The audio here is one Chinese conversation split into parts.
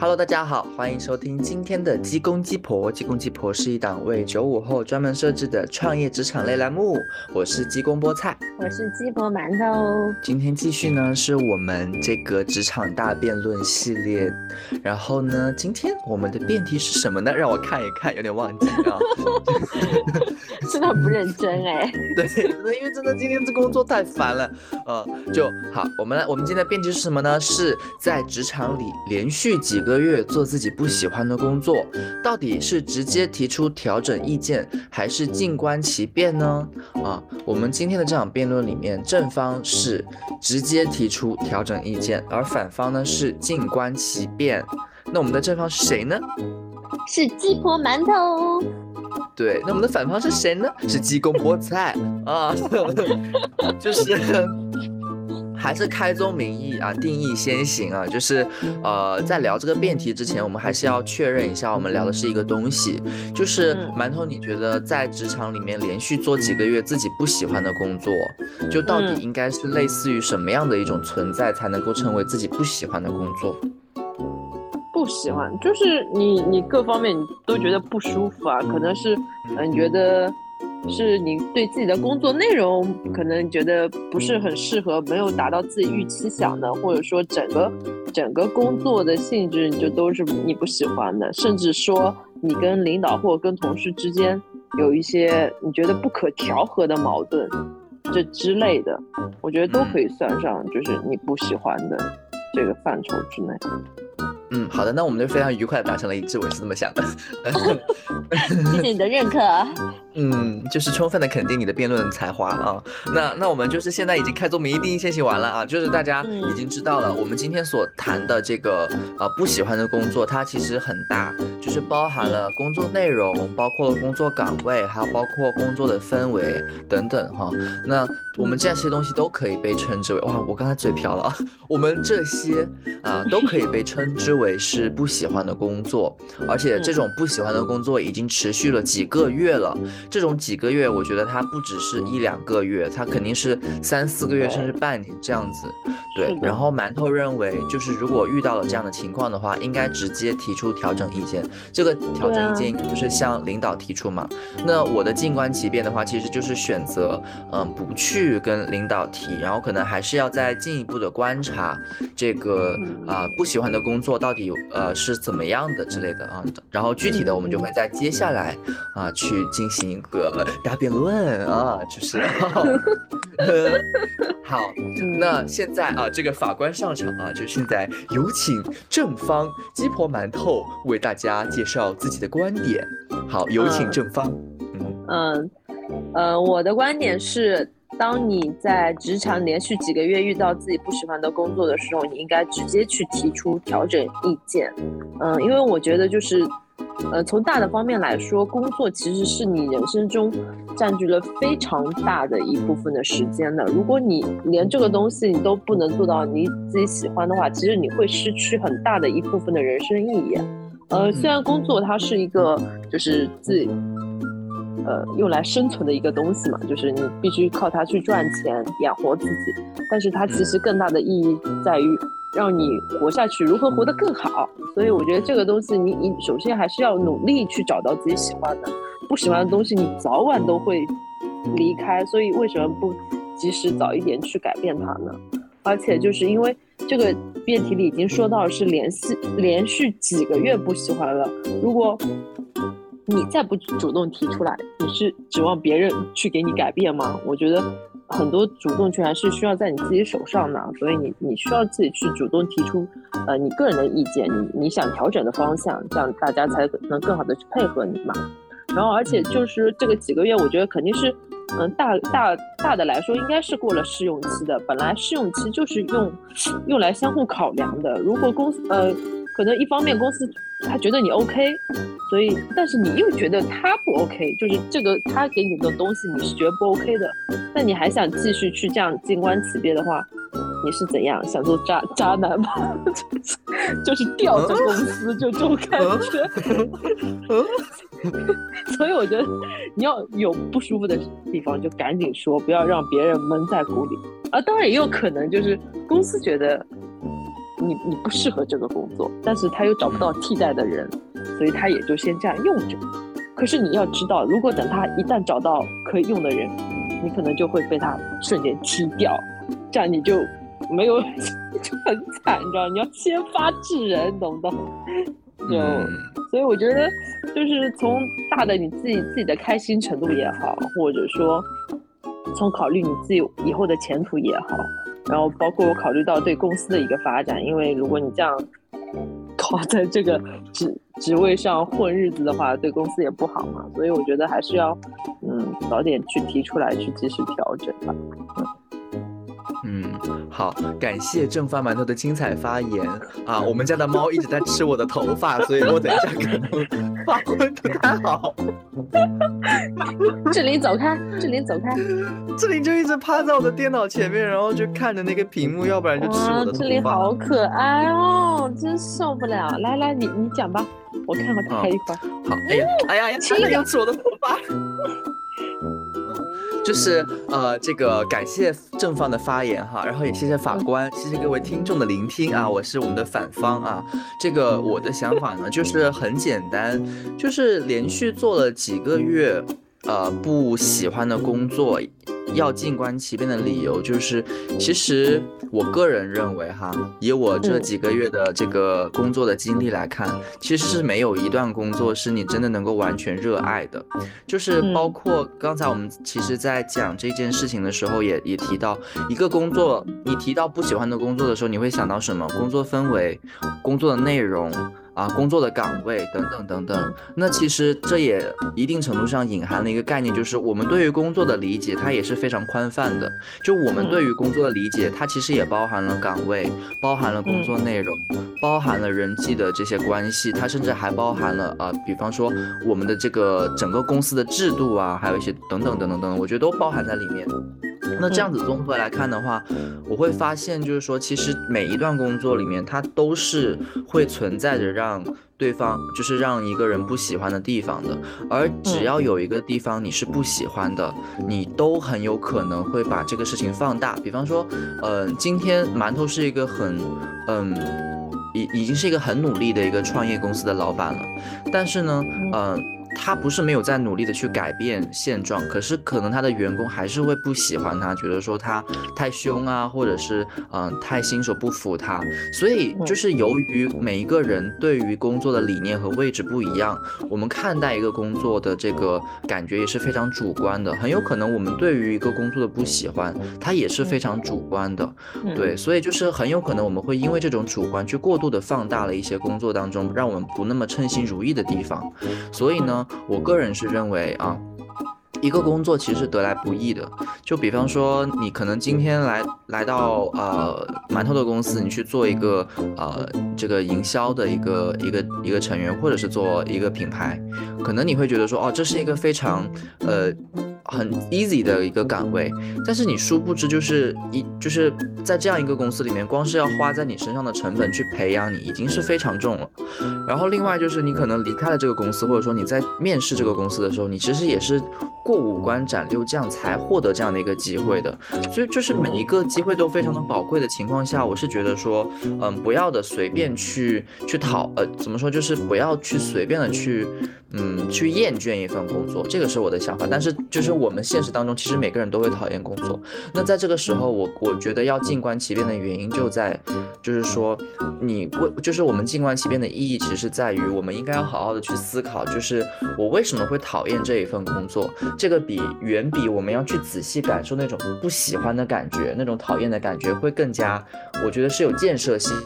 Hello，大家好，欢迎收听今天的鸡公鸡婆。鸡公鸡婆是一档为九五后专门设置的创业职场类栏目。我是鸡公菠菜，我是鸡婆馒头。今天继续呢，是我们这个职场大辩论系列。然后呢，今天我们的辩题是什么呢？让我看一看，有点忘记啊。真的不认真哎。对，因为真的今天这工作太烦了。呃，就好，我们来，我们今天的辩题是什么呢？是在职场里连续几个。个月做自己不喜欢的工作，到底是直接提出调整意见，还是静观其变呢？啊，我们今天的这场辩论里面，正方是直接提出调整意见，而反方呢是静观其变。那我们的正方是谁呢？是鸡婆馒头。对，那我们的反方是谁呢？是鸡公菠菜啊，就是。还是开宗明义啊，定义先行啊，就是，呃，在聊这个辩题之前，我们还是要确认一下，我们聊的是一个东西，就是馒头，你觉得在职场里面连续做几个月自己不喜欢的工作，就到底应该是类似于什么样的一种存在，才能够成为自己不喜欢的工作？不喜欢，就是你你各方面你都觉得不舒服啊，可能是，嗯，觉得。是你对自己的工作内容可能觉得不是很适合，没有达到自己预期想的，或者说整个整个工作的性质你就都是你不喜欢的，甚至说你跟领导或者跟同事之间有一些你觉得不可调和的矛盾，这之类的，我觉得都可以算上，就是你不喜欢的这个范畴之内。嗯，好的，那我们就非常愉快的达成了一致，我是这么想的。谢谢你的认可。嗯，就是充分的肯定你的辩论才华啊。那那我们就是现在已经开宗明义定义先行完了啊，就是大家已经知道了，我们今天所谈的这个呃不喜欢的工作，它其实很大，就是包含了工作内容，包括了工作岗位，还有包括工作的氛围等等哈。那我们这些东西都可以被称之为哇，我刚才嘴瓢了啊。我们这些啊都可以被称之为是不喜欢的工作，而且这种不喜欢的工作已经持续了几个月了。这种几个月，我觉得它不只是一两个月，它肯定是三四个月甚至半年这样子。对，然后馒头认为，就是如果遇到了这样的情况的话，应该直接提出调整意见。这个调整意见就是向领导提出嘛。那我的静观其变的话，其实就是选择嗯不去跟领导提，然后可能还是要再进一步的观察这个啊不喜欢的工作到底呃是怎么样的之类的啊。然后具体的我们就会在接下来啊去进行。一个大辩论啊，就是 好。那现在啊，这个法官上场啊，就现在有请正方鸡婆馒头为大家介绍自己的观点。好，有请正方。嗯嗯，我的观点是，当你在职场连续几个月遇到自己不喜欢的工作的时候，你应该直接去提出调整意见。嗯，因为我觉得就是。呃，从大的方面来说，工作其实是你人生中占据了非常大的一部分的时间的。如果你连这个东西你都不能做到你自己喜欢的话，其实你会失去很大的一部分的人生意义。呃，虽然工作它是一个就是自己呃用来生存的一个东西嘛，就是你必须靠它去赚钱养活自己，但是它其实更大的意义在于。让你活下去，如何活得更好？所以我觉得这个东西，你你首先还是要努力去找到自己喜欢的，不喜欢的东西，你早晚都会离开。所以为什么不及时早一点去改变它呢？而且就是因为这个辩题里已经说到是连续连续几个月不喜欢了，如果你再不主动提出来，你是指望别人去给你改变吗？我觉得。很多主动权还是需要在你自己手上的，所以你你需要自己去主动提出，呃，你个人的意见，你你想调整的方向，这样大家才能更好的去配合你嘛。然后，而且就是这个几个月，我觉得肯定是，嗯，大大大的来说，应该是过了试用期的。本来试用期就是用用来相互考量的。如果公司呃，可能一方面公司他觉得你 OK。所以，但是你又觉得他不 OK，就是这个他给你的东西你是觉得不 OK 的，那你还想继续去这样静观其变的话，你是怎样想做渣渣男吗？就是吊着公司就这种感觉。所以我觉得你要有不舒服的地方就赶紧说，不要让别人闷在鼓里。啊，当然也有可能就是公司觉得。你你不适合这个工作，但是他又找不到替代的人，所以他也就先这样用着。可是你要知道，如果等他一旦找到可以用的人，你可能就会被他瞬间踢掉，这样你就没有 就很惨，你知道？你要先发制人，懂不懂？就所以我觉得，就是从大的你自己自己的开心程度也好，或者说从考虑你自己以后的前途也好，然后包括我考虑到对公司的一个发展，因为如果你这样。靠在这个职职位上混日子的话，对公司也不好嘛。所以我觉得还是要，嗯，早点去提出来，去及时调整吧。嗯，好，感谢正发馒头的精彩发言啊！我们家的猫一直在吃我的头发，所以我等一下可能发挥不太好。志玲走开，志玲走开，志玲就一直趴在我的电脑前面，然后就看着那个屏幕，要不然就吃我的头发。志玲好可爱哦，真受不了！来来，你你讲吧，我看看他一会儿。好，哎呀，哎呀，呀，真的要吃我的头发。就是呃，这个感谢正方的发言哈，然后也谢谢法官，谢谢各位听众的聆听啊，我是我们的反方啊。这个我的想法呢，就是很简单，就是连续做了几个月呃不喜欢的工作。要静观其变的理由就是，其实我个人认为哈，以我这几个月的这个工作的经历来看，其实是没有一段工作是你真的能够完全热爱的。就是包括刚才我们其实在讲这件事情的时候，也也提到一个工作，你提到不喜欢的工作的时候，你会想到什么？工作氛围，工作的内容。啊，工作的岗位等等等等，那其实这也一定程度上隐含了一个概念，就是我们对于工作的理解，它也是非常宽泛的。就我们对于工作的理解，它其实也包含了岗位，包含了工作内容，包含了人际的这些关系，它甚至还包含了啊，比方说我们的这个整个公司的制度啊，还有一些等等等等等，我觉得都包含在里面。那这样子综合来看的话，我会发现就是说，其实每一段工作里面，它都是会存在着让对方，就是让一个人不喜欢的地方的。而只要有一个地方你是不喜欢的，你都很有可能会把这个事情放大。比方说，嗯，今天馒头是一个很，嗯，已已经是一个很努力的一个创业公司的老板了，但是呢，嗯。他不是没有在努力的去改变现状，可是可能他的员工还是会不喜欢他，觉得说他太凶啊，或者是嗯太新手不服他。所以就是由于每一个人对于工作的理念和位置不一样，我们看待一个工作的这个感觉也是非常主观的。很有可能我们对于一个工作的不喜欢，它也是非常主观的。对，所以就是很有可能我们会因为这种主观去过度的放大了一些工作当中让我们不那么称心如意的地方。所以呢。我个人是认为啊，一个工作其实得来不易的。就比方说，你可能今天来来到呃馒头的公司，你去做一个呃这个营销的一个一个一个成员，或者是做一个品牌，可能你会觉得说，哦，这是一个非常呃。很 easy 的一个岗位，但是你殊不知，就是一就是在这样一个公司里面，光是要花在你身上的成本去培养你，已经是非常重了。然后另外就是你可能离开了这个公司，或者说你在面试这个公司的时候，你其实也是过五关斩六将才获得这样的一个机会的。所以就是每一个机会都非常的宝贵的情况下，我是觉得说，嗯，不要的随便去去讨，呃，怎么说，就是不要去随便的去。嗯，去厌倦一份工作，这个是我的想法。但是，就是我们现实当中，其实每个人都会讨厌工作。那在这个时候，我我觉得要静观其变的原因就在，就是说，你为，就是我们静观其变的意义，其实在于，我们应该要好好的去思考，就是我为什么会讨厌这一份工作。这个比远比我们要去仔细感受那种不喜欢的感觉，那种讨厌的感觉，会更加，我觉得是有建设性。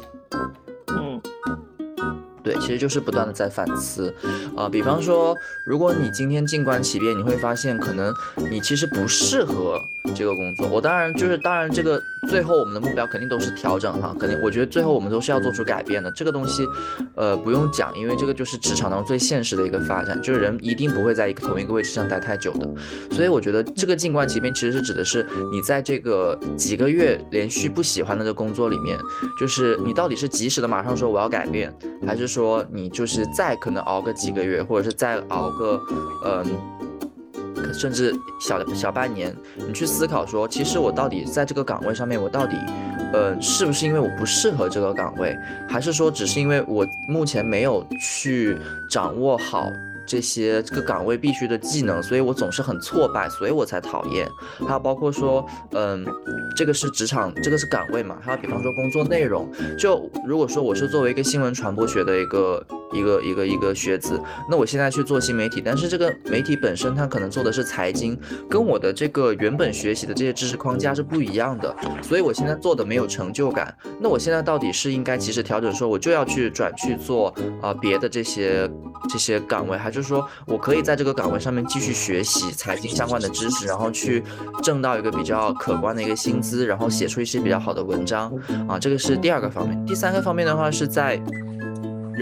对，其实就是不断的在反思，啊，比方说，如果你今天静观其变，你会发现，可能你其实不适合。这个工作，我当然就是，当然这个最后我们的目标肯定都是调整哈，肯定我觉得最后我们都是要做出改变的。这个东西，呃，不用讲，因为这个就是职场当中最现实的一个发展，就是人一定不会在一个同一个位置上待太久的。所以我觉得这个静观其变其实是指的是你在这个几个月连续不喜欢的这工作里面，就是你到底是及时的马上说我要改变，还是说你就是再可能熬个几个月，或者是再熬个，嗯。甚至小小半年，你去思考说，其实我到底在这个岗位上面，我到底呃，是不是因为我不适合这个岗位，还是说只是因为我目前没有去掌握好？这些这个岗位必须的技能，所以我总是很挫败，所以我才讨厌。还有包括说，嗯，这个是职场，这个是岗位嘛。还有比方说工作内容，就如果说我是作为一个新闻传播学的一个一个一个一个学子，那我现在去做新媒体，但是这个媒体本身它可能做的是财经，跟我的这个原本学习的这些知识框架是不一样的，所以我现在做的没有成就感。那我现在到底是应该及时调整，说我就要去转去做啊别的这些这些岗位，还是说，我可以在这个岗位上面继续学习财经相关的知识，然后去挣到一个比较可观的一个薪资，然后写出一些比较好的文章啊，这个是第二个方面。第三个方面的话是在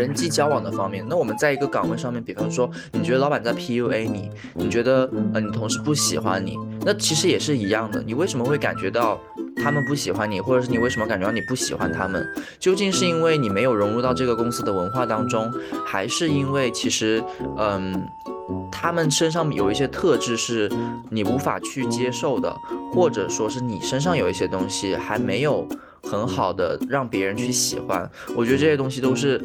人际交往的方面。那我们在一个岗位上面，比方说，你觉得老板在 PUA 你，你觉得呃你同事不喜欢你，那其实也是一样的。你为什么会感觉到？他们不喜欢你，或者是你为什么感觉到你不喜欢他们？究竟是因为你没有融入到这个公司的文化当中，还是因为其实，嗯，他们身上有一些特质是你无法去接受的，或者说是你身上有一些东西还没有。很好的让别人去喜欢，我觉得这些东西都是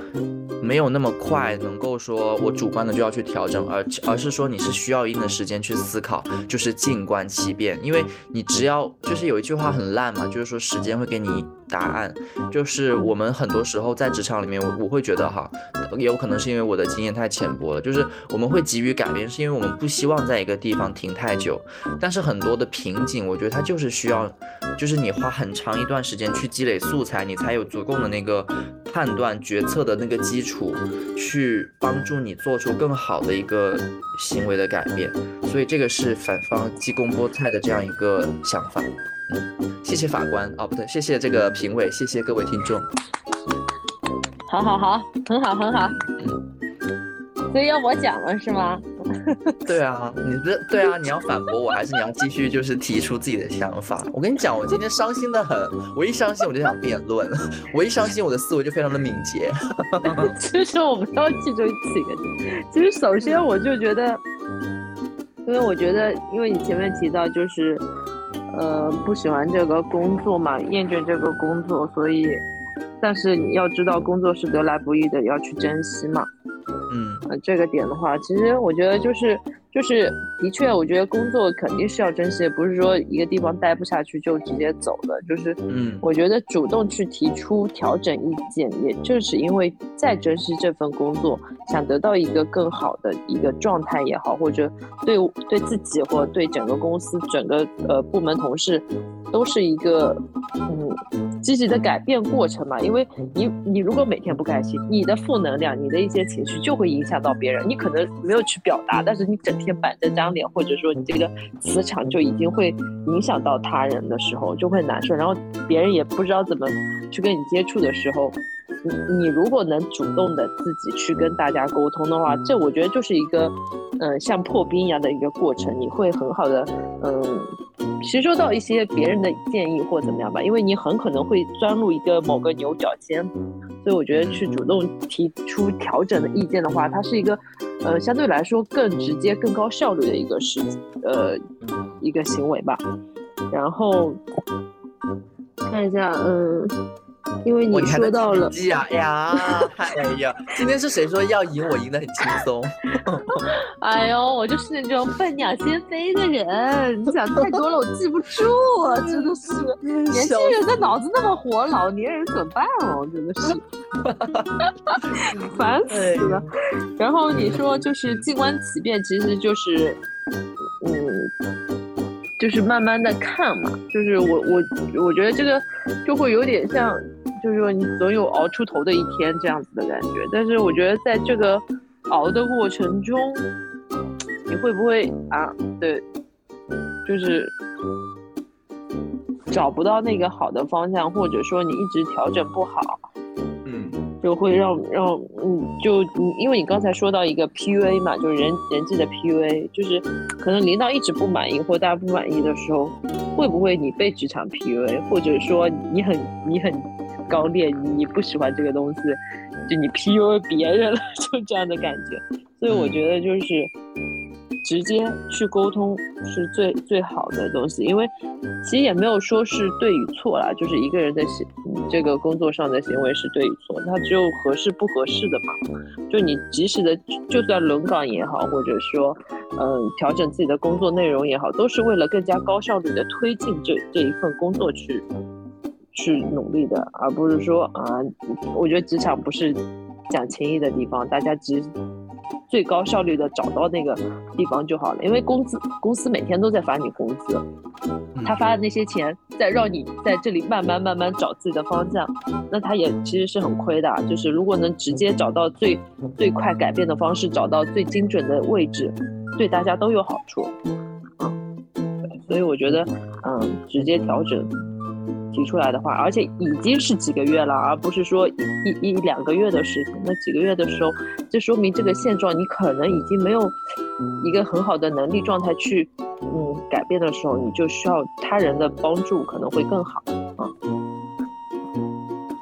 没有那么快能够说我主观的就要去调整，而而是说你是需要一定的时间去思考，就是静观其变，因为你只要就是有一句话很烂嘛，就是说时间会给你答案，就是我们很多时候在职场里面，我我会觉得哈，也有可能是因为我的经验太浅薄了，就是我们会急于改变，是因为我们不希望在一个地方停太久，但是很多的瓶颈，我觉得它就是需要，就是你花很长一段时间去。积累素材，你才有足够的那个判断决策的那个基础，去帮助你做出更好的一个行为的改变。所以这个是反方鸡公菠菜的这样一个想法。嗯，谢谢法官哦，不对，谢谢这个评委，谢谢各位听众。好好好，很好很好。嗯。所以要我讲了是吗？对啊，你这对啊，你要反驳我还是你要继续就是提出自己的想法？我跟你讲，我今天伤心的很，我一伤心我就想辩论，我一伤心我的思维就非常的敏捷。其实我们要记住几个点，其实首先我就觉得，因为我觉得，因为你前面提到就是，呃，不喜欢这个工作嘛，厌倦这个工作，所以，但是你要知道工作是得来不易的，要去珍惜嘛。嗯，呃，这个点的话，其实我觉得就是。就是，的确，我觉得工作肯定是要珍惜，不是说一个地方待不下去就直接走了。就是，嗯，我觉得主动去提出调整意见，也正是因为再珍惜这份工作，想得到一个更好的一个状态也好，或者对对自己或对整个公司、整个呃部门同事，都是一个嗯积极的改变过程嘛。因为你你如果每天不开心，你的负能量、你的一些情绪就会影响到别人。你可能没有去表达，但是你整天。板着张脸，或者说你这个磁场就已经会影响到他人的时候，就会难受。然后别人也不知道怎么去跟你接触的时候，你如果能主动的自己去跟大家沟通的话，这我觉得就是一个，嗯，像破冰一样的一个过程，你会很好的，嗯，吸收到一些别人的建议或怎么样吧，因为你很可能会钻入一个某个牛角尖。所以我觉得去主动提出调整的意见的话，它是一个，呃，相对来说更直接、更高效率的一个事，呃，一个行为吧。然后看一下，嗯。因为你说到了呀呀，哎呀，今天是谁说要赢我赢得很轻松？哎呦，我就是那种笨鸟先飞的人，你想太多了，我记不住，真的是。年轻人的脑子那么活，老年人怎么办哦？真的是，烦死 了。然后你说就是静观其变，其实就是，嗯。就是慢慢的看嘛，就是我我我觉得这个就会有点像，就是说你总有熬出头的一天这样子的感觉。但是我觉得在这个熬的过程中，你会不会啊？对，就是找不到那个好的方向，或者说你一直调整不好。嗯就会让让嗯，就你因为你刚才说到一个 PUA 嘛，就是人人际的 PUA，就是可能领导一直不满意或大家不满意的时候，会不会你被职场 PUA，或者说你很你很刚烈，你不喜欢这个东西，就你 PUA 别人了，就这样的感觉。所以我觉得就是直接去沟通是最最好的东西，因为其实也没有说是对与错啦，就是一个人的行这个工作上的行为是对与错，他只有合适不合适的嘛。就你及时的，就算轮岗也好，或者说嗯调整自己的工作内容也好，都是为了更加高效率的推进这这一份工作去去努力的，而不是说啊，我觉得职场不是讲情义的地方，大家只。最高效率的找到那个地方就好了，因为工资公司每天都在发你工资，他发的那些钱在让你在这里慢慢慢慢找自己的方向，那他也其实是很亏的。就是如果能直接找到最最快改变的方式，找到最精准的位置，对大家都有好处。嗯，所以我觉得，嗯，直接调整。提出来的话，而且已经是几个月了，而不是说一一两个月的事情。那几个月的时候，就说明这个现状你可能已经没有一个很好的能力状态去嗯改变的时候，你就需要他人的帮助，可能会更好啊。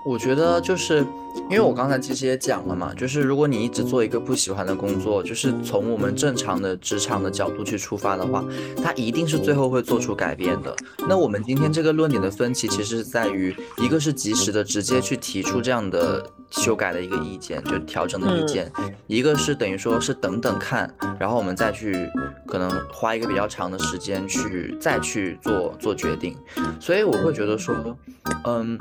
我觉得就是。因为我刚才其实也讲了嘛，就是如果你一直做一个不喜欢的工作，就是从我们正常的职场的角度去出发的话，它一定是最后会做出改变的。那我们今天这个论点的分歧，其实是在于一个是及时的直接去提出这样的修改的一个意见，就调整的意见；一个是等于说是等等看，然后我们再去可能花一个比较长的时间去再去做做决定。所以我会觉得说，嗯。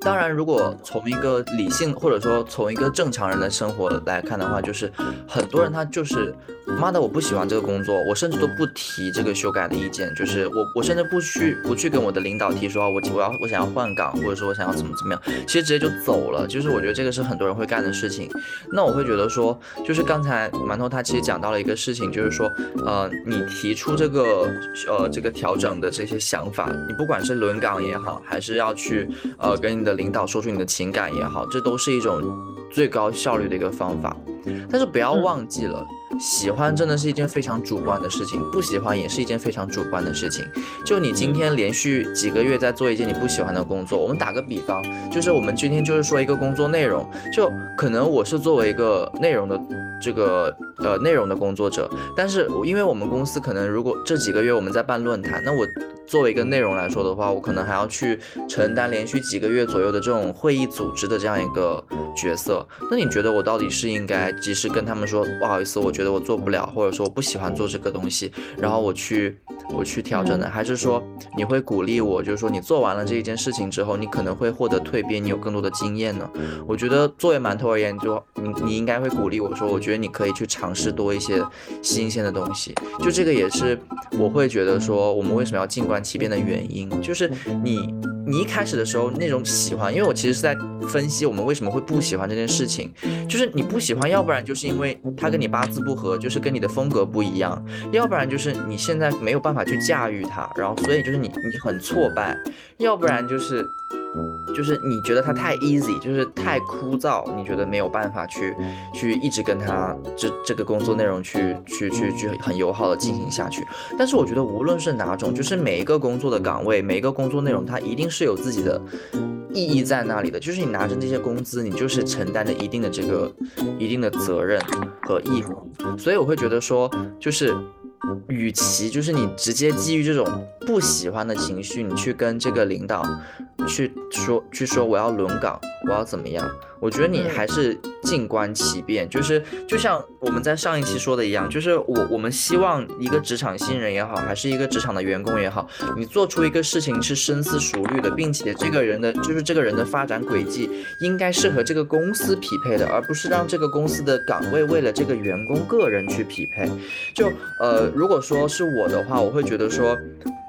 当然，如果从一个理性或者说从一个正常人的生活来看的话，就是很多人他就是。妈的，我不喜欢这个工作，我甚至都不提这个修改的意见，就是我我甚至不去不去跟我的领导提说，我我要我想要换岗，或者说我想要怎么怎么样，其实直接就走了。就是我觉得这个是很多人会干的事情。那我会觉得说，就是刚才馒头他其实讲到了一个事情，就是说，呃，你提出这个呃这个调整的这些想法，你不管是轮岗也好，还是要去呃跟你的领导说出你的情感也好，这都是一种最高效率的一个方法。但是不要忘记了。喜欢真的是一件非常主观的事情，不喜欢也是一件非常主观的事情。就你今天连续几个月在做一件你不喜欢的工作，我们打个比方，就是我们今天就是说一个工作内容，就可能我是作为一个内容的这个呃内容的工作者，但是因为我们公司可能如果这几个月我们在办论坛，那我。作为一个内容来说的话，我可能还要去承担连续几个月左右的这种会议组织的这样一个角色。那你觉得我到底是应该及时跟他们说不好意思，我觉得我做不了，或者说我不喜欢做这个东西，然后我去我去调整的？还是说你会鼓励我，就是说你做完了这一件事情之后，你可能会获得蜕变，你有更多的经验呢？我觉得作为馒头而言，就你你应该会鼓励我说，我觉得你可以去尝试多一些新鲜的东西。就这个也是我会觉得说，我们为什么要静观。其变的原因就是你，你一开始的时候那种喜欢，因为我其实是在分析我们为什么会不喜欢这件事情，就是你不喜欢，要不然就是因为他跟你八字不和，就是跟你的风格不一样，要不然就是你现在没有办法去驾驭它，然后所以就是你你很挫败，要不然就是。就是你觉得它太 easy，就是太枯燥，你觉得没有办法去去一直跟他这这个工作内容去去去去很友好的进行下去。但是我觉得无论是哪种，就是每一个工作的岗位，每一个工作内容，它一定是有自己的意义在那里的。就是你拿着这些工资，你就是承担着一定的这个一定的责任和义务。所以我会觉得说，就是。与其就是你直接基于这种不喜欢的情绪，你去跟这个领导去说，去说我要轮岗，我要怎么样？我觉得你还是静观其变，就是就像我们在上一期说的一样，就是我我们希望一个职场新人也好，还是一个职场的员工也好，你做出一个事情是深思熟虑的，并且这个人的就是这个人的发展轨迹应该是和这个公司匹配的，而不是让这个公司的岗位为了这个员工个人去匹配。就呃，如果说是我的话，我会觉得说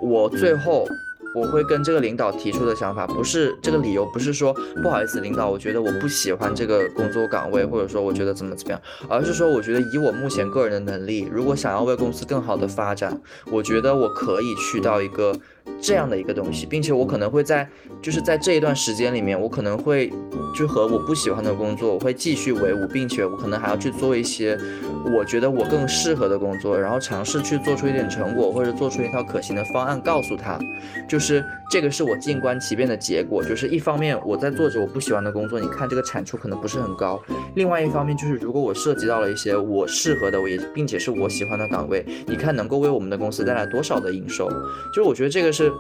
我最后。我会跟这个领导提出的想法，不是这个理由，不是说不好意思，领导，我觉得我不喜欢这个工作岗位，或者说我觉得怎么怎么样，而是说我觉得以我目前个人的能力，如果想要为公司更好的发展，我觉得我可以去到一个。这样的一个东西，并且我可能会在，就是在这一段时间里面，我可能会就和我不喜欢的工作，我会继续为伍，并且我可能还要去做一些我觉得我更适合的工作，然后尝试去做出一点成果，或者做出一套可行的方案，告诉他，就是这个是我静观其变的结果，就是一方面我在做着我不喜欢的工作，你看这个产出可能不是很高；另外一方面就是如果我涉及到了一些我适合的，我也并且是我喜欢的岗位，你看能够为我们的公司带来多少的营收？就是我觉得这个是。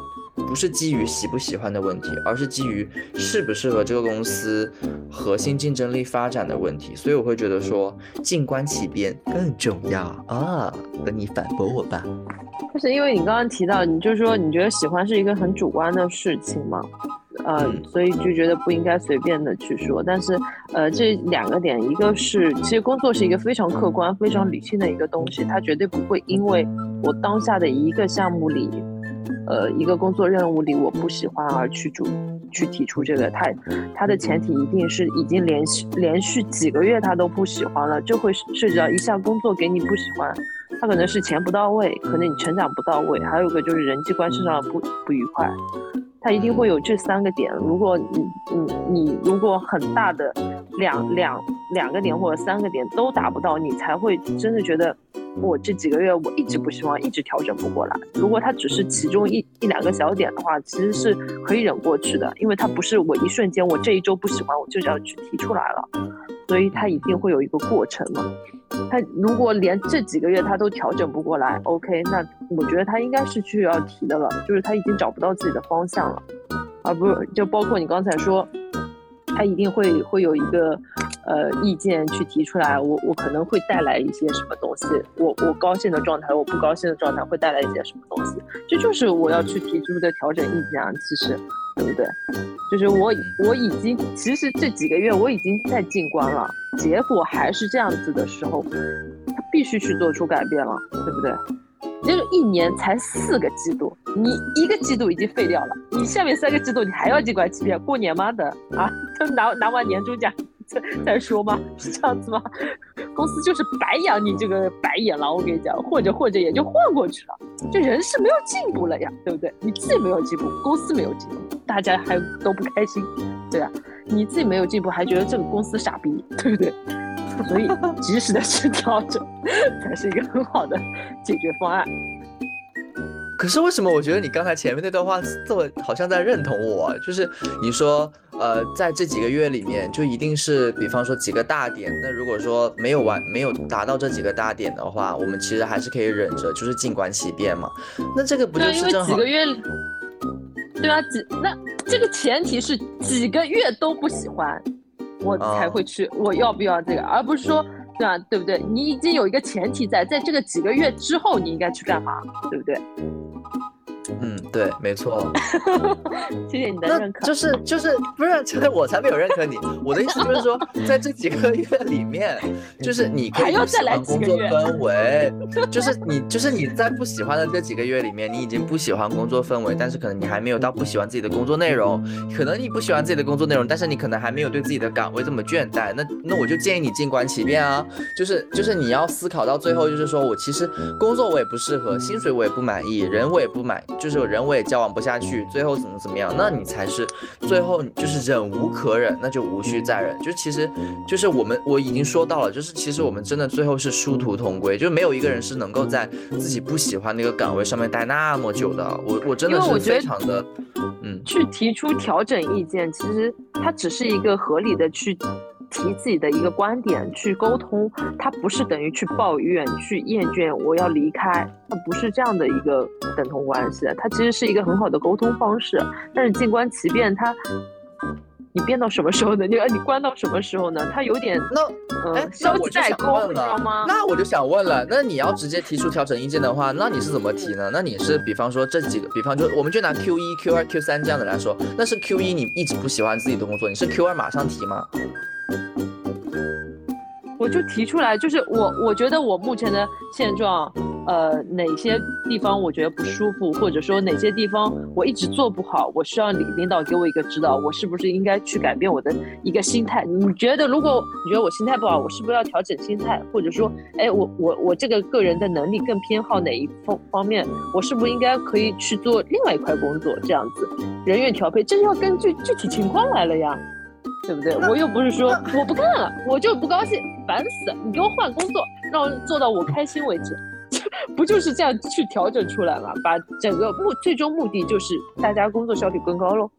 不是基于喜不喜欢的问题，而是基于适不适合这个公司核心竞争力发展的问题。所以我会觉得说，静观其变更重要啊！等你反驳我吧。就是因为你刚刚提到，你就是说你觉得喜欢是一个很主观的事情嘛，呃，所以就觉得不应该随便的去说。但是，呃，这两个点，一个是其实工作是一个非常客观、非常理性的一个东西，它绝对不会因为我当下的一个项目里。呃，一个工作任务里我不喜欢而去主去提出这个，他他的前提一定是已经连续连续几个月他都不喜欢了，就会涉及到一项工作给你不喜欢，他可能是钱不到位，可能你成长不到位，还有个就是人际关系上的不不愉快，他一定会有这三个点。如果你你你如果很大的两两两个点或者三个点都达不到，你才会真的觉得。我这几个月我一直不希望，一直调整不过来。如果它只是其中一一两个小点的话，其实是可以忍过去的，因为它不是我一瞬间我这一周不喜欢我就要去提出来了，所以它一定会有一个过程嘛。他如果连这几个月他都调整不过来，OK，那我觉得他应该是需要提的了，就是他已经找不到自己的方向了，而不是就包括你刚才说。他一定会会有一个，呃，意见去提出来，我我可能会带来一些什么东西，我我高兴的状态，我不高兴的状态会带来一些什么东西，这就是我要去提出的调整意见啊，其实，对不对？就是我我已经其实这几个月我已经在进关了，结果还是这样子的时候，他必须去做出改变了，对不对？就是一年才四个季度，你一个季度已经废掉了，你下面三个季度你还要静观其变？过年吗的啊？都拿拿完年终奖再说吧？是这样子吗？公司就是白养你这个白眼狼，我跟你讲，或者或者也就混过去了。这人是没有进步了呀，对不对？你自己没有进步，公司没有进步，大家还都不开心，对啊，你自己没有进步，还觉得这个公司傻逼，对不对？所以，及时的去调整，才是一个很好的解决方案。可是为什么我觉得你刚才前面那段话这么好像在认同我？就是你说，呃，在这几个月里面，就一定是，比方说几个大点。那如果说没有完，没有达到这几个大点的话，我们其实还是可以忍着，就是静观其变嘛。那这个不就是正好？几个月，对啊，几那这个前提是几个月都不喜欢。我才会去，我要不要这个，而不是说，对啊？对不对？你已经有一个前提在，在这个几个月之后，你应该去干嘛？对不对？嗯，对，没错。谢谢你的认可。就是就是不是，其实我才没有认可你。我的意思就是说，在这几个月里面，就是你可以喜欢工作氛围，就是你就是你在不喜欢的这几个月里面，你已经不喜欢工作氛围，但是可能你还没有到不喜欢自己的工作内容。可能你不喜欢自己的工作内容，但是你可能还没有对自己的岗位这么倦怠。那那我就建议你静观其变啊，就是就是你要思考到最后，就是说我其实工作我也不适合，薪水我也不满意，人我也不满。就是人我也交往不下去，最后怎么怎么样？那你才是最后就是忍无可忍，那就无需再忍。就其实就是我们我已经说到了，就是其实我们真的最后是殊途同归，就没有一个人是能够在自己不喜欢那个岗位上面待那么久的。我我真的是非常的，嗯，去提出调整意见，其实它只是一个合理的去。提自己的一个观点去沟通，它不是等于去抱怨、去厌倦，我要离开，它不是这样的一个等同关系，它其实是一个很好的沟通方式。但是静观其变，它你变到什么时候呢？你你关到什么时候呢？他有点那哎，那我就想问了，那我就想问了，那你要直接提出调整意见的话，那你是怎么提呢？那你是比方说这几个，比方就我们就拿 Q 一、Q 二、Q 三这样的来说，那是 Q 一你一直不喜欢自己的工作，你是 Q 二马上提吗？我就提出来，就是我我觉得我目前的现状，呃，哪些地方我觉得不舒服，或者说哪些地方我一直做不好，我需要领领导给我一个指导，我是不是应该去改变我的一个心态？你觉得，如果你觉得我心态不好，我是不是要调整心态？或者说，哎，我我我这个个人的能力更偏好哪一方方面？我是不是应该可以去做另外一块工作？这样子，人员调配，这要根据具体情况来了呀。对不对？我又不是说我不干了，我就不高兴，烦死！你给我换工作，让我做到我开心为止，不就是这样去调整出来嘛？把整个目最终目的就是大家工作效率更高喽。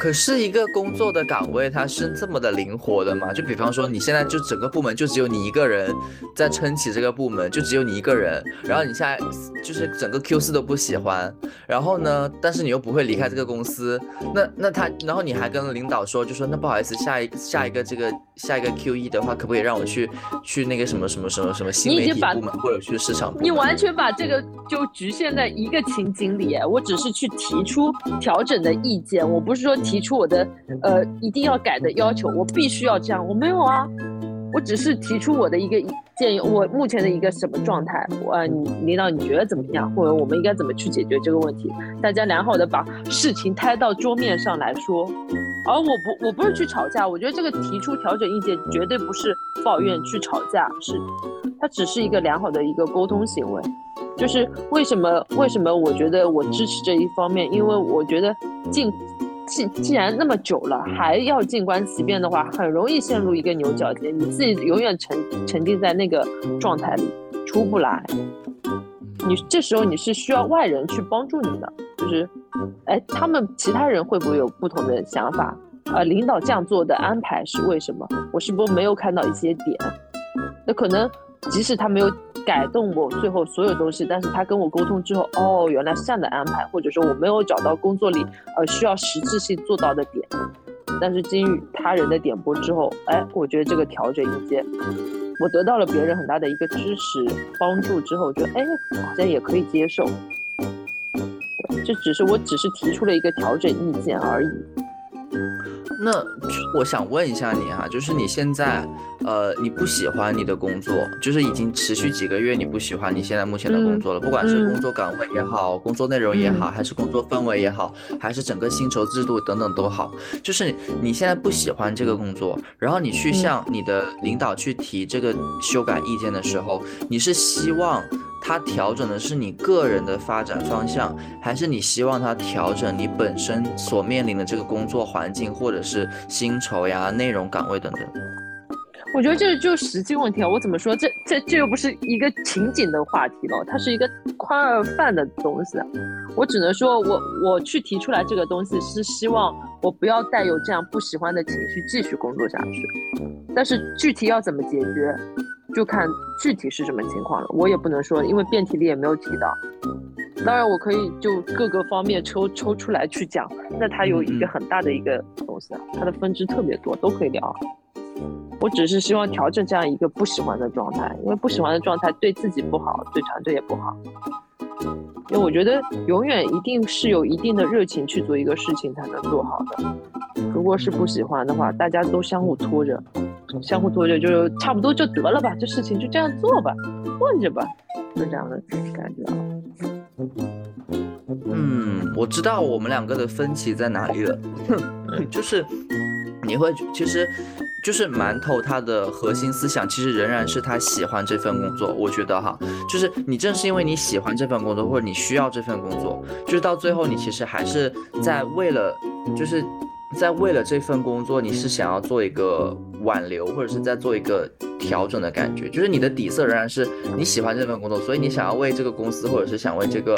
可是一个工作的岗位，它是这么的灵活的吗？就比方说，你现在就整个部门就只有你一个人在撑起这个部门，就只有你一个人，然后你现在就是整个 Q 四都不喜欢，然后呢，但是你又不会离开这个公司，那那他，然后你还跟领导说，就说那不好意思，下一下一个这个下一个 Q E 的话，可不可以让我去去那个什么什么什么什么新媒体部门或者去市场？你完全把这个就局限在一个情景里，我只是去提出调整的意见，我不是说。提出我的呃一定要改的要求，我必须要这样，我没有啊，我只是提出我的一个建议，我目前的一个什么状态，我你领导你觉得怎么样，或者我们应该怎么去解决这个问题？大家良好的把事情摊到桌面上来说，而我不我不是去吵架，我觉得这个提出调整意见绝对不是抱怨去吵架，是它只是一个良好的一个沟通行为。就是为什么为什么我觉得我支持这一方面，因为我觉得进。既既然那么久了，还要静观其变的话，很容易陷入一个牛角尖，你自己永远沉沉浸在那个状态里，出不来。你这时候你是需要外人去帮助你的，就是，哎，他们其他人会不会有不同的想法？呃，领导这样做的安排是为什么？我是不是没有看到一些点？那可能。即使他没有改动我最后所有东西，但是他跟我沟通之后，哦，原来是这样的安排，或者说我没有找到工作里呃需要实质性做到的点，但是经于他人的点拨之后，哎，我觉得这个调整意见，我得到了别人很大的一个支持帮助之后，觉得哎好像也可以接受，这只是我只是提出了一个调整意见而已。那我想问一下你哈，就是你现在，呃，你不喜欢你的工作，就是已经持续几个月你不喜欢你现在目前的工作了，不管是工作岗位也好，工作内容也好，还是工作氛围也好，还是整个薪酬制度等等都好，就是你现在不喜欢这个工作，然后你去向你的领导去提这个修改意见的时候，你是希望。它调整的是你个人的发展方向，还是你希望它调整你本身所面临的这个工作环境，或者是薪酬呀、内容岗位等等？我觉得这就实际问题啊！我怎么说？这这这又不是一个情景的话题了，它是一个宽而泛的东西。我只能说，我我去提出来这个东西，是希望我不要带有这样不喜欢的情绪继续工作下去。但是具体要怎么解决？就看具体是什么情况了，我也不能说，因为辩题里也没有提到。当然，我可以就各个方面抽抽出来去讲，那它有一个很大的一个东西啊，它的分支特别多，都可以聊。我只是希望调整这样一个不喜欢的状态，因为不喜欢的状态对自己不好，对团队也不好。因为我觉得永远一定是有一定的热情去做一个事情才能做好的。如果是不喜欢的话，大家都相互拖着。相互拖着，就差不多就得了吧，这事情就这样做吧，混着吧，就这样的感觉。嗯，我知道我们两个的分歧在哪里了，就是你会，其实就是馒头他的核心思想，其实仍然是他喜欢这份工作。我觉得哈，就是你正是因为你喜欢这份工作，或者你需要这份工作，就是到最后你其实还是在为了，就是。在为了这份工作，你是想要做一个挽留，或者是在做一个调整的感觉，就是你的底色仍然是你喜欢这份工作，所以你想要为这个公司，或者是想为这个，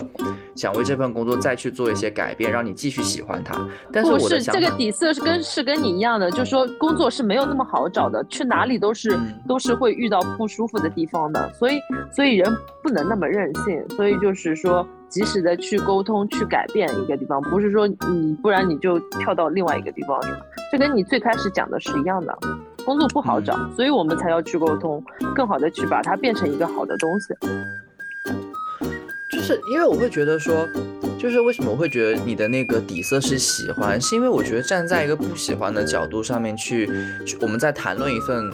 想为这份工作再去做一些改变，让你继续喜欢它。但是不是这个底色是跟是跟你一样的，就是说工作是没有那么好找的，去哪里都是都是会遇到不舒服的地方的，所以所以人不能那么任性，所以就是说。及时的去沟通，去改变一个地方，不是说你不然你就跳到另外一个地方去，这跟你最开始讲的是一样的。工作不好找，所以我们才要去沟通，更好的去把它变成一个好的东西。就是因为我会觉得说，就是为什么我会觉得你的那个底色是喜欢，是因为我觉得站在一个不喜欢的角度上面去，我们在谈论一份。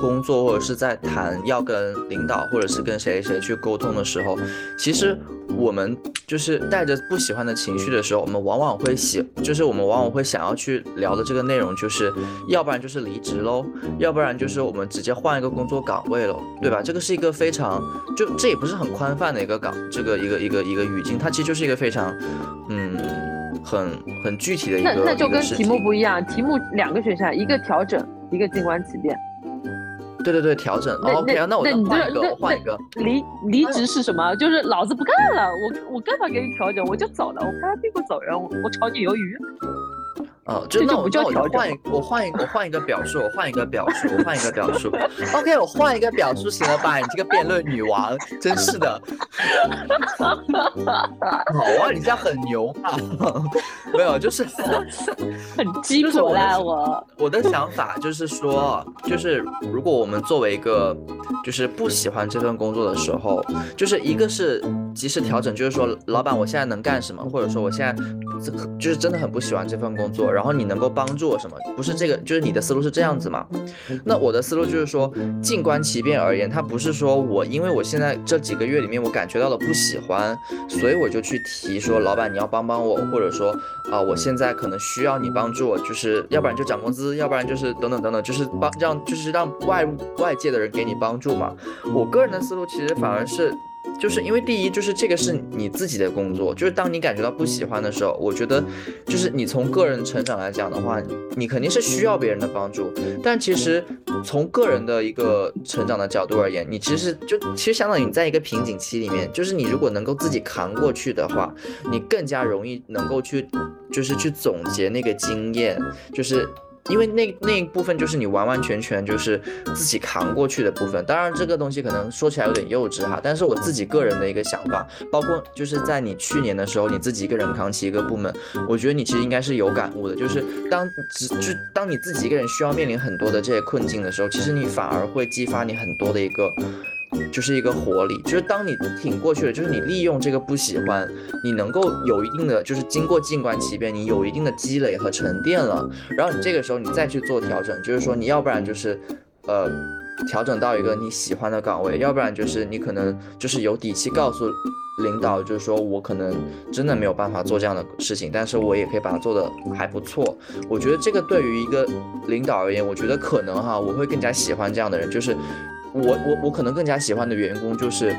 工作或者是在谈要跟领导或者是跟谁谁去沟通的时候，其实我们就是带着不喜欢的情绪的时候，我们往往会喜，就是我们往往会想要去聊的这个内容，就是要不然就是离职喽，要不然就是我们直接换一个工作岗位喽，对吧？这个是一个非常就这也不是很宽泛的一个岗，这个一个一个一个语境，它其实就是一个非常嗯很很具体的一个。那那就跟题目不一样，题目两个选项，一个调整，一个静观其变。对对对，调整。OK 啊，那我再换一个，我换一个。离离职是什么？就是老子不干了，我我干嘛给你调整？我就走了，我拍屁股走人，我我炒你鱿鱼。哦，就那我那我换一我换一我换一个表述，我换一个表述，我换一个表述。OK，我换一个表述行了吧？你这个辩论女王，真是的。好啊，你这样很牛啊。没有，就是很激我啦。我我的想法就是说，就是如果我们作为一个就是不喜欢这份工作的时候，就是一个是及时调整，就是说老板我现在能干什么，或者说我现在就是真的很不喜欢这份工作。然后你能够帮助我什么？不是这个，就是你的思路是这样子吗？那我的思路就是说，静观其变而言，它不是说我因为我现在这几个月里面我感觉到了不喜欢，所以我就去提说老板你要帮帮我，或者说啊我现在可能需要你帮助我，就是要不然就涨工资，要不然就是等等等等，就是帮让就是让外外界的人给你帮助嘛。我个人的思路其实反而是。就是因为第一，就是这个是你自己的工作，就是当你感觉到不喜欢的时候，我觉得，就是你从个人成长来讲的话，你肯定是需要别人的帮助。但其实从个人的一个成长的角度而言，你其实就其实相当于你在一个瓶颈期里面，就是你如果能够自己扛过去的话，你更加容易能够去，就是去总结那个经验，就是。因为那那一部分就是你完完全全就是自己扛过去的部分，当然这个东西可能说起来有点幼稚哈，但是我自己个人的一个想法，包括就是在你去年的时候，你自己一个人扛起一个部门，我觉得你其实应该是有感悟的，就是当只就当你自己一个人需要面临很多的这些困境的时候，其实你反而会激发你很多的一个。就是一个活力，就是当你挺过去了，就是你利用这个不喜欢，你能够有一定的，就是经过静观其变，你有一定的积累和沉淀了，然后你这个时候你再去做调整，就是说你要不然就是，呃，调整到一个你喜欢的岗位，要不然就是你可能就是有底气告诉领导，就是说我可能真的没有办法做这样的事情，但是我也可以把它做得还不错。我觉得这个对于一个领导而言，我觉得可能哈，我会更加喜欢这样的人，就是。我我我可能更加喜欢的员工就是，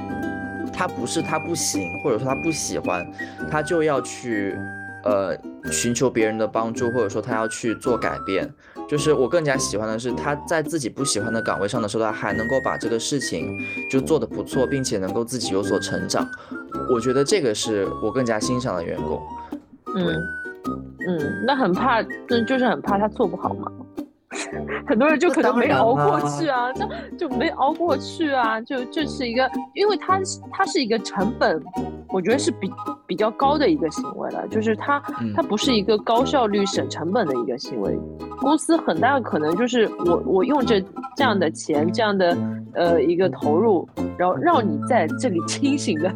他不是他不行，或者说他不喜欢，他就要去，呃，寻求别人的帮助，或者说他要去做改变。就是我更加喜欢的是他在自己不喜欢的岗位上的时候，他还能够把这个事情就做得不错，并且能够自己有所成长。我觉得这个是我更加欣赏的员工。嗯嗯，那很怕，就就是很怕他做不好嘛。很多人就可能没熬过去啊，就就没熬过去啊，就这是一个，因为它它是一个成本，我觉得是比比较高的一个行为了，就是它它不是一个高效率省成本的一个行为，公司很大可能就是我我用这这样的钱这样的呃一个投入，然后让你在这里 清醒的。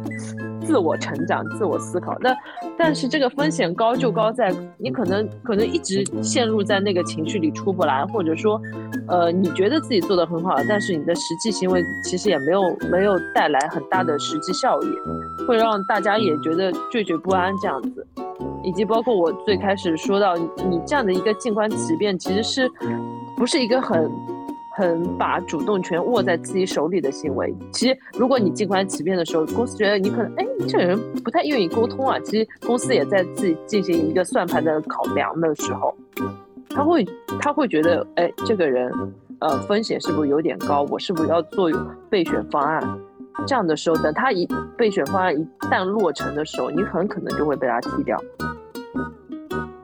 自我成长、自我思考，那但是这个风险高就高在你可能可能一直陷入在那个情绪里出不来，或者说，呃，你觉得自己做的很好，但是你的实际行为其实也没有没有带来很大的实际效益，会让大家也觉得惴惴不安这样子，以及包括我最开始说到你这样的一个静观其变，其实是不是一个很。很把主动权握在自己手里的行为，其实如果你静观其变的时候，公司觉得你可能，哎，这个人不太愿意沟通啊。其实公司也在自己进行一个算盘的考量的时候，他会他会觉得，哎，这个人，呃，风险是不是有点高？我是不是要做备选方案？这样的时候，等他一备选方案一旦落成的时候，你很可能就会被他踢掉。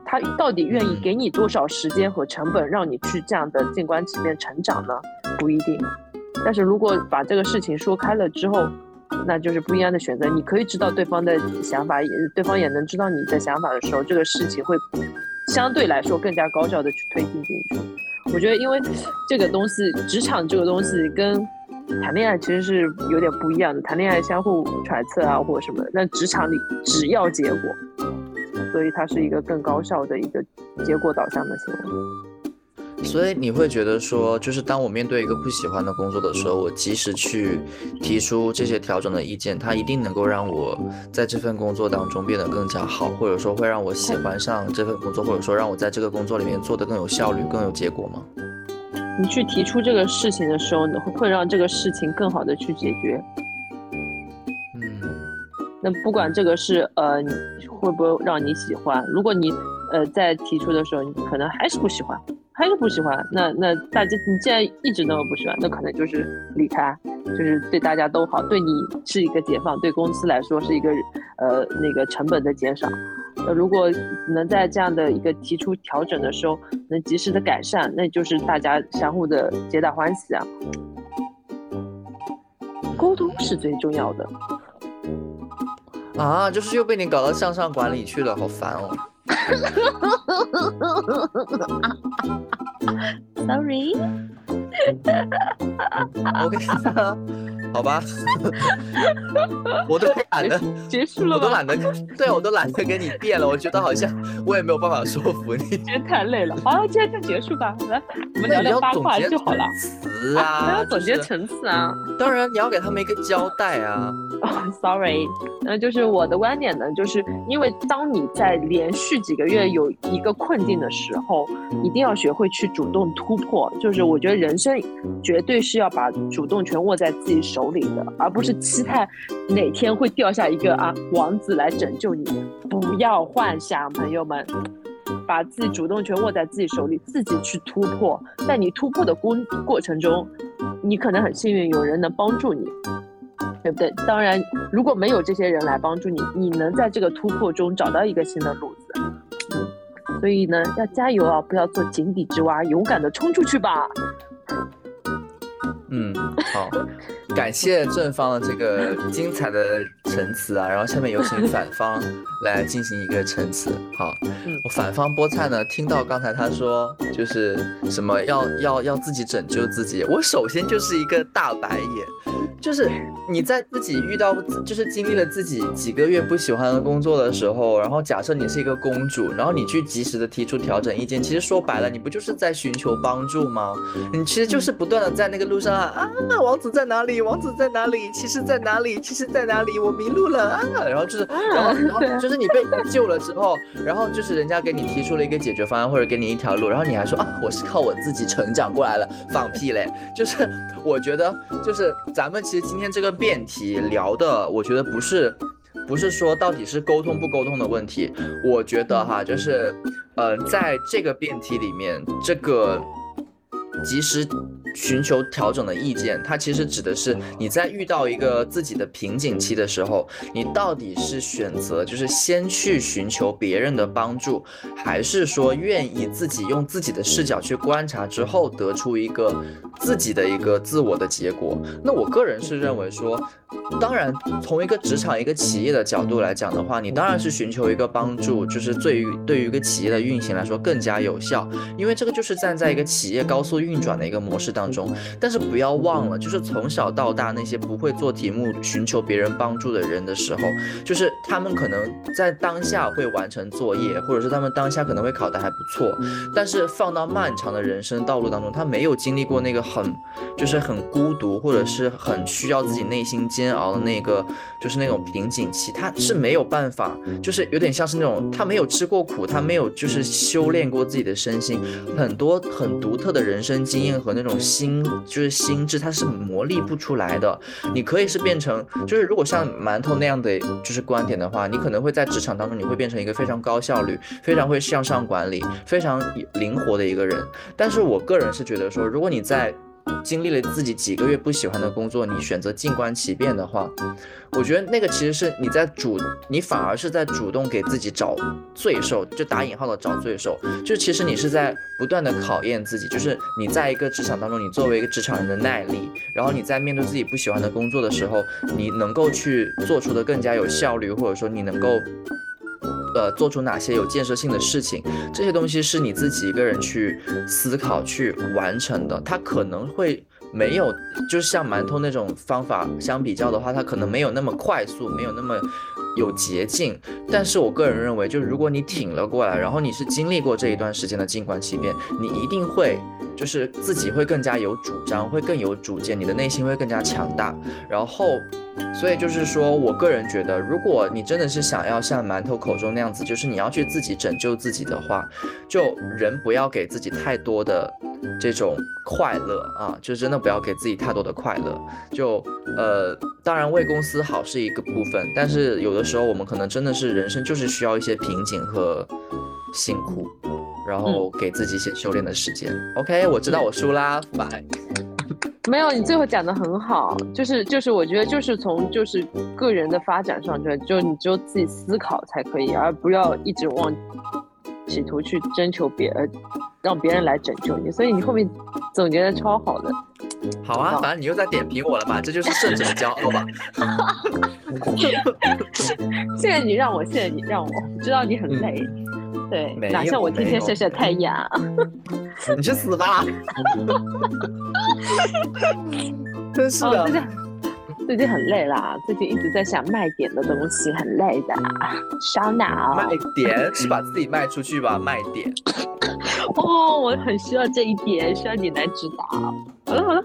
他到底愿意给你多少时间和成本，让你去这样的静观其变成长呢？不一定。但是如果把这个事情说开了之后，那就是不一样的选择。你可以知道对方的想法，也对方也能知道你的想法的时候，这个事情会相对来说更加高效的去推进进去。我觉得，因为这个东西，职场这个东西跟谈恋爱其实是有点不一样的。谈恋爱相互揣测啊，或者什么，那职场里只要结果。所以它是一个更高效的一个结果导向的行为。所以你会觉得说，就是当我面对一个不喜欢的工作的时候，我及时去提出这些调整的意见，它一定能够让我在这份工作当中变得更加好，或者说会让我喜欢上这份工作，或者说让我在这个工作里面做得更有效率、更有结果吗？你去提出这个事情的时候，你会会让这个事情更好的去解决。嗯那不管这个是呃你，会不会让你喜欢？如果你呃在提出的时候，你可能还是不喜欢，还是不喜欢。那那大家你既然一直那么不喜欢，那可能就是离开，就是对大家都好，对你是一个解放，对公司来说是一个呃那个成本的减少。那如果能在这样的一个提出调整的时候能及时的改善，那就是大家相互的皆大欢喜啊。沟通是最重要的。啊，就是又被你搞到向上管理去了，好烦哦。Sorry。OK，好吧，我都懒得结束了，我都懒得，对我都懒得跟你辩了。我觉得好像我也没有办法说服你。今天太累了，好，今天就结束吧。来，我们聊聊八卦就好了。词啊，还要总结层次啊。当然，你要给他们一个交代啊。Sorry，那就是我的观点呢，就是因为当你在连续几个月有一个困境的时候，一定要学会去主动突破。就是我觉得人生。绝对是要把主动权握在自己手手里的，而不是期待哪天会掉下一个啊王子来拯救你。不要幻想，朋友们，把自己主动权握在自己手里，自己去突破。在你突破的过过程中，你可能很幸运，有人能帮助你，对不对？当然，如果没有这些人来帮助你，你能在这个突破中找到一个新的路子。所以呢，要加油啊！不要做井底之蛙，勇敢的冲出去吧。嗯，好，感谢正方的这个精彩的陈词啊，然后下面有请反方来进行一个陈词。好，我反方菠菜呢，听到刚才他说就是什么要要要自己拯救自己，我首先就是一个大白眼。就是你在自己遇到，就是经历了自己几个月不喜欢的工作的时候，然后假设你是一个公主，然后你去及时的提出调整意见，其实说白了，你不就是在寻求帮助吗？你其实就是不断的在那个路上啊啊，王子在哪里？王子在哪里？骑士在哪里？骑士在哪里？我迷路了啊！然后就是，然后然后就是你被 救了之后，然后就是人家给你提出了一个解决方案，或者给你一条路，然后你还说啊，我是靠我自己成长过来了，放屁嘞！就是我觉得，就是咱们。其实今天这个辩题聊的，我觉得不是，不是说到底是沟通不沟通的问题。我觉得哈，就是，呃，在这个辩题里面，这个及时。寻求调整的意见，它其实指的是你在遇到一个自己的瓶颈期的时候，你到底是选择就是先去寻求别人的帮助，还是说愿意自己用自己的视角去观察之后得出一个自己的一个自我的结果？那我个人是认为说，当然从一个职场一个企业的角度来讲的话，你当然是寻求一个帮助，就是对于对于一个企业的运行来说更加有效，因为这个就是站在一个企业高速运转的一个模式当中，但是不要忘了，就是从小到大那些不会做题目、寻求别人帮助的人的时候，就是他们可能在当下会完成作业，或者是他们当下可能会考得还不错，但是放到漫长的人生道路当中，他没有经历过那个很，就是很孤独，或者是很需要自己内心煎熬的那个，就是那种瓶颈期，他是没有办法，就是有点像是那种他没有吃过苦，他没有就是修炼过自己的身心，很多很独特的人生经验和那种。心就是心智，它是磨砺不出来的。你可以是变成，就是如果像馒头那样的就是观点的话，你可能会在职场当中，你会变成一个非常高效率、非常会向上管理、非常灵活的一个人。但是我个人是觉得说，如果你在经历了自己几个月不喜欢的工作，你选择静观其变的话，我觉得那个其实是你在主，你反而是在主动给自己找罪受，就打引号的找罪受，就其实你是在不断的考验自己，就是你在一个职场当中，你作为一个职场人的耐力，然后你在面对自己不喜欢的工作的时候，你能够去做出的更加有效率，或者说你能够。呃，做出哪些有建设性的事情，这些东西是你自己一个人去思考、去完成的。它可能会没有，就是像馒头那种方法相比较的话，它可能没有那么快速，没有那么有捷径。但是我个人认为，就是如果你挺了过来，然后你是经历过这一段时间的静观其变，你一定会就是自己会更加有主张，会更有主见，你的内心会更加强大。然后。所以就是说，我个人觉得，如果你真的是想要像馒头口中那样子，就是你要去自己拯救自己的话，就人不要给自己太多的这种快乐啊，就真的不要给自己太多的快乐。就呃，当然为公司好是一个部分，但是有的时候我们可能真的是人生就是需要一些瓶颈和辛苦。然后给自己一些修炼的时间。OK，我知道我输啦，拜。没有，你最后讲的很好，就是就是我觉得就是从就是个人的发展上，就就你只有自己思考才可以，而不要一直往企图去征求别人，让别人来拯救你。所以你后面总结的超好的。好啊，反正你又在点评我了嘛，这就是胜者的骄傲吧。谢谢你让我，谢谢你让我知道你很累。对，哪像我天天晒晒太阳。你去死吧！真是的，最近最近很累啦，最近一直在想卖点的东西，很累的，烧脑。卖点是把自己卖出去吧？卖点。哦，我很需要这一点，需要你来指导。好了好了。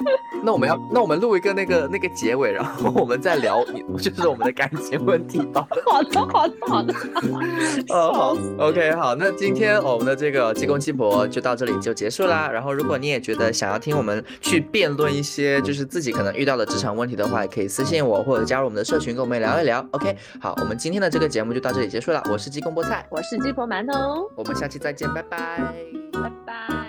那我们要，那我们录一个那个那个结尾，然后我们再聊，就是我们的感情问题吧。好的，好的，好的。哦，好，OK，好，那今天我们的这个鸡公鸡婆就到这里就结束啦。然后，如果你也觉得想要听我们去辩论一些就是自己可能遇到的职场问题的话，也可以私信我或者加入我们的社群跟我们聊一聊。OK，好，我们今天的这个节目就到这里结束了。我是鸡公菠菜，我是鸡婆馒头，我们下期再见，拜拜拜拜。